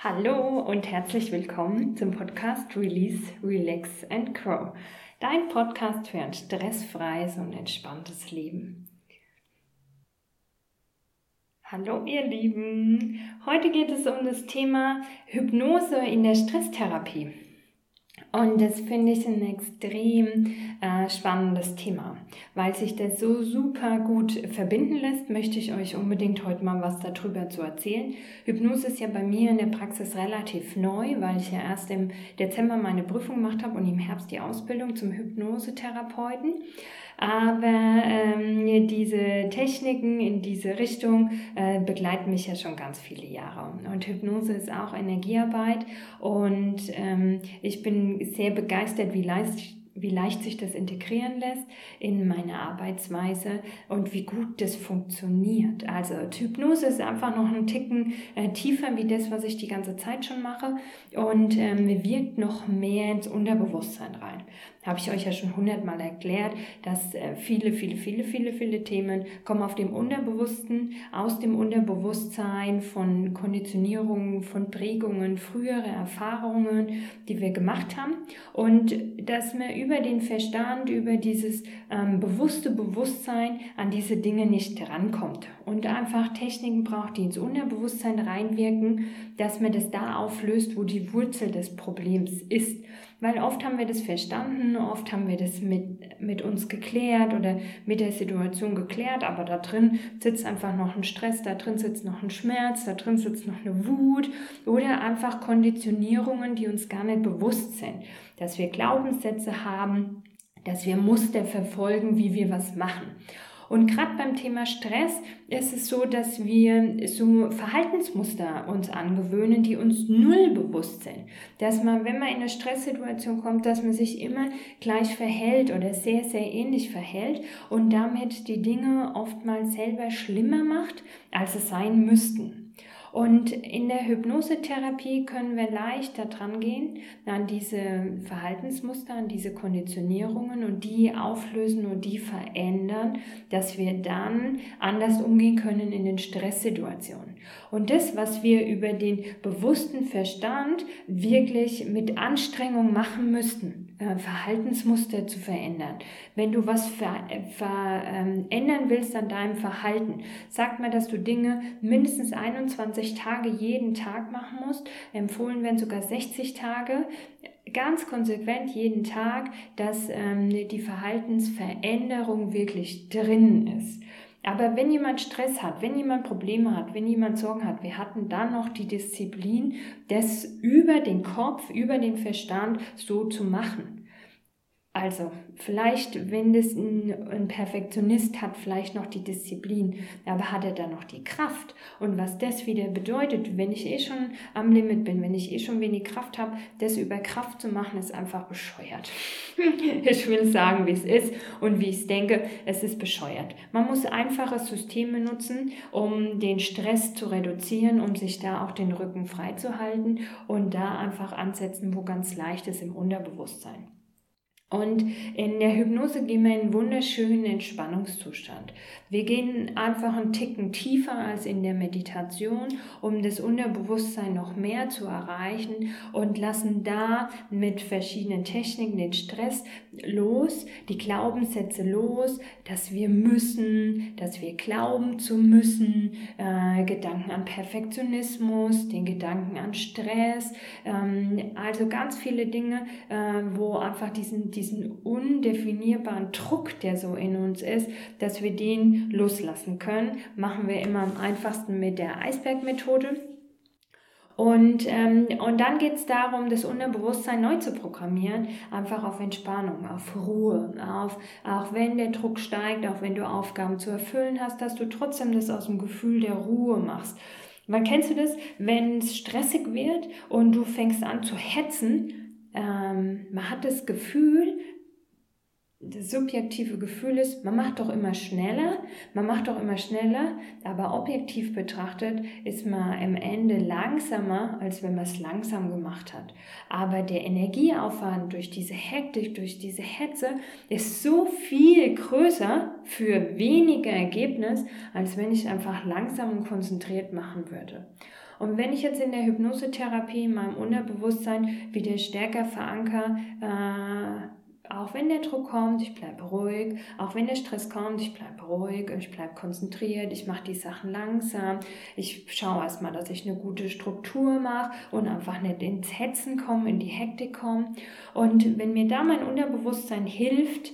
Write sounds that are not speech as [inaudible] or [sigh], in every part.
Hallo und herzlich willkommen zum Podcast Release, Relax and Grow. Dein Podcast für ein stressfreies und entspanntes Leben. Hallo ihr Lieben, heute geht es um das Thema Hypnose in der Stresstherapie. Und das finde ich ein extrem äh, spannendes Thema. Weil sich das so super gut verbinden lässt, möchte ich euch unbedingt heute mal was darüber zu erzählen. Hypnose ist ja bei mir in der Praxis relativ neu, weil ich ja erst im Dezember meine Prüfung gemacht habe und im Herbst die Ausbildung zum Hypnosetherapeuten. Aber ähm, diese Techniken in diese Richtung äh, begleiten mich ja schon ganz viele Jahre. Und Hypnose ist auch Energiearbeit und ähm, ich bin sehr begeistert, wie leicht wie leicht sich das integrieren lässt in meine Arbeitsweise und wie gut das funktioniert. Also Hypnose ist einfach noch ein Ticken äh, tiefer wie das, was ich die ganze Zeit schon mache und ähm, wirkt noch mehr ins Unterbewusstsein rein habe ich euch ja schon hundertmal erklärt, dass äh, viele, viele, viele, viele, viele Themen kommen auf dem Unterbewussten, aus dem Unterbewusstsein von Konditionierungen, von Prägungen, frühere Erfahrungen, die wir gemacht haben und dass man über den Verstand, über dieses ähm, bewusste Bewusstsein an diese Dinge nicht rankommt und einfach Techniken braucht, die ins Unterbewusstsein reinwirken, dass man das da auflöst, wo die Wurzel des Problems ist. Weil oft haben wir das verstanden, oft haben wir das mit, mit uns geklärt oder mit der Situation geklärt, aber da drin sitzt einfach noch ein Stress, da drin sitzt noch ein Schmerz, da drin sitzt noch eine Wut oder einfach Konditionierungen, die uns gar nicht bewusst sind. Dass wir Glaubenssätze haben, dass wir Muster verfolgen, wie wir was machen. Und gerade beim Thema Stress ist es so, dass wir so Verhaltensmuster uns angewöhnen, die uns null bewusst sind. Dass man, wenn man in eine Stresssituation kommt, dass man sich immer gleich verhält oder sehr, sehr ähnlich verhält und damit die Dinge oftmals selber schlimmer macht, als es sein müssten. Und in der Hypnosetherapie können wir leicht daran gehen, an diese Verhaltensmuster, an diese Konditionierungen und die auflösen und die verändern, dass wir dann anders umgehen können in den Stresssituationen. Und das, was wir über den bewussten Verstand wirklich mit Anstrengung machen müssten, Verhaltensmuster zu verändern. Wenn du was verändern ähm, willst an deinem Verhalten, sagt mal, dass du Dinge mindestens 21 Tage jeden Tag machen musst. Empfohlen werden sogar 60 Tage. Ganz konsequent jeden Tag, dass ähm, die Verhaltensveränderung wirklich drin ist. Aber wenn jemand Stress hat, wenn jemand Probleme hat, wenn jemand Sorgen hat, wir hatten dann noch die Disziplin, das über den Kopf, über den Verstand so zu machen. Also, vielleicht, wenn das ein, ein, Perfektionist hat, vielleicht noch die Disziplin, aber hat er dann noch die Kraft? Und was das wieder bedeutet, wenn ich eh schon am Limit bin, wenn ich eh schon wenig Kraft habe, das über Kraft zu machen, ist einfach bescheuert. [laughs] ich will sagen, wie es ist und wie ich es denke, es ist bescheuert. Man muss einfache Systeme nutzen, um den Stress zu reduzieren, um sich da auch den Rücken frei zu halten und da einfach ansetzen, wo ganz leicht ist im Unterbewusstsein. Und in der Hypnose gehen wir in einen wunderschönen Entspannungszustand. Wir gehen einfach einen Ticken tiefer als in der Meditation, um das Unterbewusstsein noch mehr zu erreichen und lassen da mit verschiedenen Techniken den Stress los, die Glaubenssätze los, dass wir müssen, dass wir glauben zu müssen, äh, Gedanken an Perfektionismus, den Gedanken an Stress, ähm, also ganz viele Dinge, äh, wo einfach diesen diesen undefinierbaren Druck, der so in uns ist, dass wir den loslassen können. Machen wir immer am einfachsten mit der Eisbergmethode. Und, ähm, und dann geht es darum, das Unterbewusstsein neu zu programmieren, einfach auf Entspannung, auf Ruhe, auf, auch wenn der Druck steigt, auch wenn du Aufgaben zu erfüllen hast, dass du trotzdem das aus dem Gefühl der Ruhe machst. Weil kennst du das, wenn es stressig wird und du fängst an zu hetzen, ähm, man hat das Gefühl, das subjektive Gefühl ist, man macht doch immer schneller, man macht doch immer schneller, aber objektiv betrachtet ist man am Ende langsamer, als wenn man es langsam gemacht hat. Aber der Energieaufwand durch diese Hektik, durch diese Hetze ist so viel größer für weniger Ergebnis, als wenn ich einfach langsam und konzentriert machen würde. Und wenn ich jetzt in der Hypnosetherapie in meinem Unterbewusstsein wieder stärker verankere, äh, auch wenn der Druck kommt, ich bleibe ruhig. Auch wenn der Stress kommt, ich bleibe ruhig. Ich bleibe konzentriert. Ich mache die Sachen langsam. Ich schaue erstmal, dass ich eine gute Struktur mache und einfach nicht ins Hetzen komme, in die Hektik komme. Und wenn mir da mein Unterbewusstsein hilft,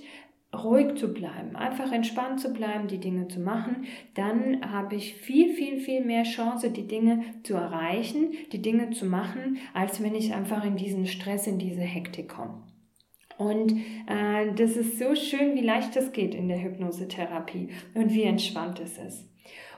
ruhig zu bleiben, einfach entspannt zu bleiben, die Dinge zu machen, dann habe ich viel, viel, viel mehr Chance, die Dinge zu erreichen, die Dinge zu machen, als wenn ich einfach in diesen Stress, in diese Hektik komme. Und äh, das ist so schön, wie leicht es geht in der Hypnosetherapie und wie entspannt es ist.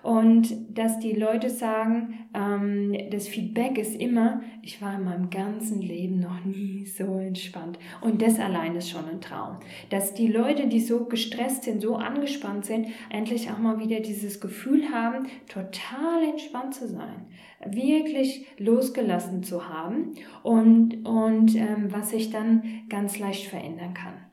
Und dass die Leute sagen, ähm, das Feedback ist immer, ich war in meinem ganzen Leben noch nie so entspannt. Und das allein ist schon ein Traum. Dass die Leute, die so gestresst sind, so angespannt sind, endlich auch mal wieder dieses Gefühl haben, total entspannt zu sein. Wirklich losgelassen zu haben und, und ähm, was sich dann ganz leicht verändern kann.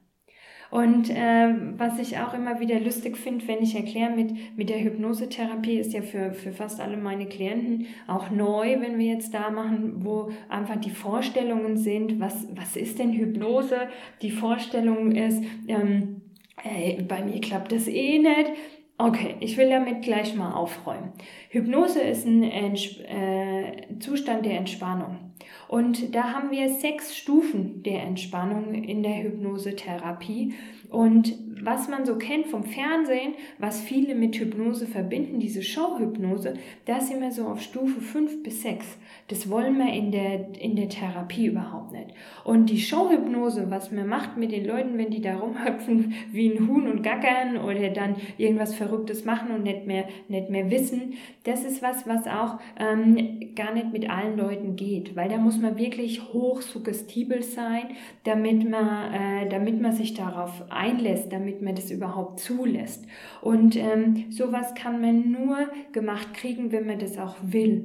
Und äh, was ich auch immer wieder lustig finde, wenn ich erkläre mit, mit der Hypnosetherapie, ist ja für, für fast alle meine Klienten auch neu, wenn wir jetzt da machen, wo einfach die Vorstellungen sind, was, was ist denn Hypnose? Die Vorstellung ist, ähm, ey, bei mir klappt das eh nicht. Okay, ich will damit gleich mal aufräumen. Hypnose ist ein Entsp äh, Zustand der Entspannung. Und da haben wir sechs Stufen der Entspannung in der Hypnosetherapie. Und was man so kennt vom Fernsehen, was viele mit Hypnose verbinden, diese Showhypnose, da sind wir so auf Stufe 5 bis 6. Das wollen wir in der, in der Therapie überhaupt nicht. Und die Showhypnose, was man macht mit den Leuten, wenn die da rumhüpfen [laughs] wie ein Huhn und gackern oder dann irgendwas Verrücktes machen und nicht mehr, nicht mehr wissen, das ist was, was auch ähm, gar nicht mit allen Leuten geht, weil da muss man wirklich hoch suggestibel sein, damit man, äh, damit man sich darauf einlässt, damit man das überhaupt zulässt. Und ähm, sowas kann man nur gemacht kriegen, wenn man das auch will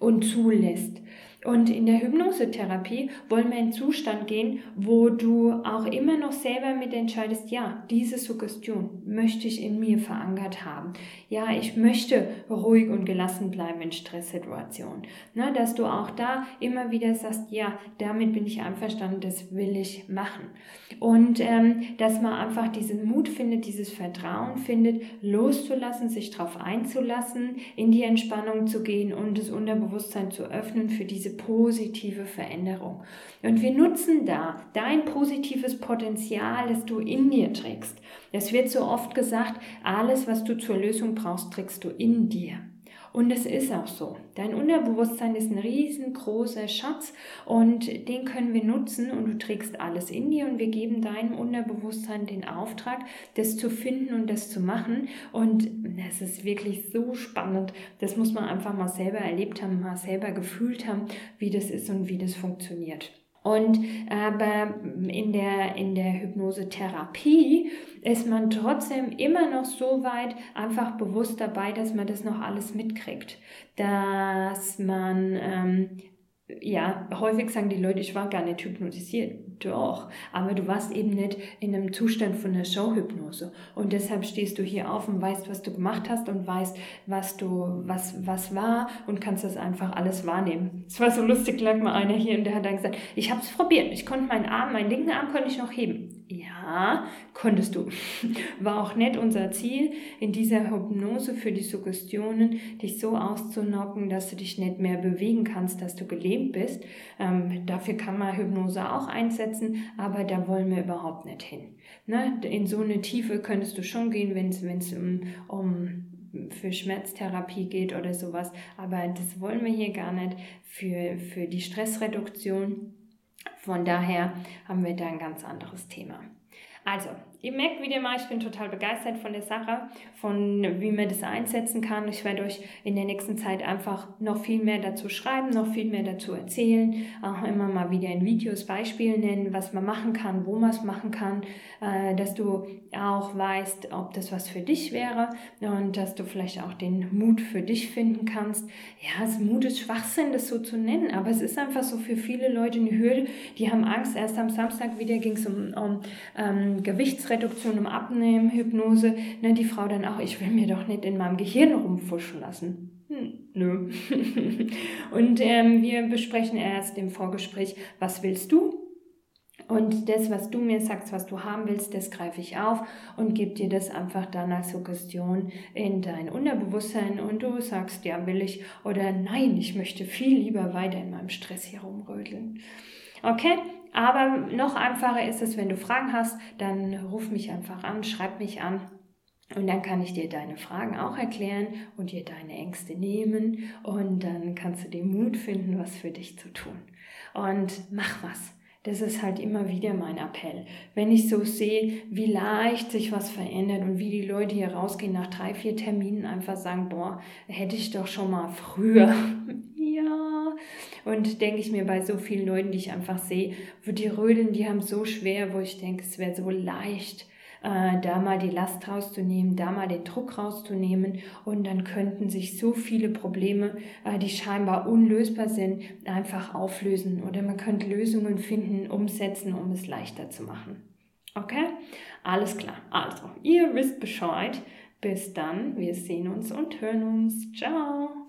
und zulässt. Und in der Hypnosetherapie wollen wir in einen Zustand gehen, wo du auch immer noch selber mit entscheidest, ja, diese Suggestion möchte ich in mir verankert haben. Ja, ich möchte ruhig und gelassen bleiben in Stresssituationen. Ne, dass du auch da immer wieder sagst, ja, damit bin ich einverstanden, das will ich machen. Und ähm, dass man einfach diesen Mut findet, dieses Vertrauen findet, loszulassen, sich darauf einzulassen, in die Entspannung zu gehen und das Unterbewusstsein zu öffnen für diese diese positive Veränderung. Und wir nutzen da dein positives Potenzial, das du in dir trägst. Es wird so oft gesagt, alles, was du zur Lösung brauchst, trägst du in dir. Und es ist auch so. Dein Unterbewusstsein ist ein riesengroßer Schatz und den können wir nutzen und du trägst alles in dir und wir geben deinem Unterbewusstsein den Auftrag, das zu finden und das zu machen. Und es ist wirklich so spannend. Das muss man einfach mal selber erlebt haben, mal selber gefühlt haben, wie das ist und wie das funktioniert. Und aber in der, in der Hypnosetherapie ist man trotzdem immer noch so weit einfach bewusst dabei, dass man das noch alles mitkriegt. Dass man ähm, ja, häufig sagen die Leute, ich war gar nicht hypnotisiert. Doch, aber du warst eben nicht in einem Zustand von einer Showhypnose. Und deshalb stehst du hier auf und weißt, was du gemacht hast und weißt, was du, was, was war und kannst das einfach alles wahrnehmen. Es war so lustig, lag mal einer hier und der hat dann gesagt, ich habe es probiert. Ich konnte meinen Arm, meinen linken Arm konnte ich noch heben. Ja, konntest du. War auch nicht unser Ziel, in dieser Hypnose für die Suggestionen dich so auszunocken, dass du dich nicht mehr bewegen kannst, dass du gelähmt bist. Ähm, dafür kann man Hypnose auch einsetzen, aber da wollen wir überhaupt nicht hin. Ne? In so eine Tiefe könntest du schon gehen, wenn es um, um für Schmerztherapie geht oder sowas. Aber das wollen wir hier gar nicht für, für die Stressreduktion. Von daher haben wir da ein ganz anderes Thema. Also, ihr merkt wieder mal, ich bin total begeistert von der Sache, von wie man das einsetzen kann. Ich werde euch in der nächsten Zeit einfach noch viel mehr dazu schreiben, noch viel mehr dazu erzählen, auch immer mal wieder in Videos Beispiele nennen, was man machen kann, wo man es machen kann, äh, dass du auch weißt, ob das was für dich wäre und dass du vielleicht auch den Mut für dich finden kannst. Ja, es Mut ist Schwachsinn, das so zu nennen, aber es ist einfach so für viele Leute eine Hürde, die haben Angst. Erst am Samstag wieder ging es um, um ähm, Gewichts Gewichtsreduktion im Abnehmen, Hypnose, ne, die Frau dann auch, ich will mir doch nicht in meinem Gehirn rumfuschen lassen. Hm, Nö. [laughs] und ähm, wir besprechen erst im Vorgespräch, was willst du? Und das, was du mir sagst, was du haben willst, das greife ich auf und gebe dir das einfach dann als Suggestion in dein Unterbewusstsein und du sagst, ja, will ich oder nein, ich möchte viel lieber weiter in meinem Stress hier rumrödeln. Okay? Aber noch einfacher ist es, wenn du Fragen hast, dann ruf mich einfach an, schreib mich an und dann kann ich dir deine Fragen auch erklären und dir deine Ängste nehmen und dann kannst du den Mut finden, was für dich zu tun. Und mach was. Das ist halt immer wieder mein Appell. Wenn ich so sehe, wie leicht sich was verändert und wie die Leute hier rausgehen nach drei, vier Terminen einfach sagen, boah, hätte ich doch schon mal früher. [laughs] ja. Und denke ich mir bei so vielen Leuten, die ich einfach sehe, wo die rödeln, die haben so schwer, wo ich denke, es wäre so leicht äh, da mal die Last rauszunehmen, da mal den Druck rauszunehmen und dann könnten sich so viele Probleme, äh, die scheinbar unlösbar sind, einfach auflösen oder man könnte Lösungen finden, umsetzen, um es leichter zu machen. Okay? Alles klar. Also, ihr wisst Bescheid. Bis dann. Wir sehen uns und hören uns. Ciao.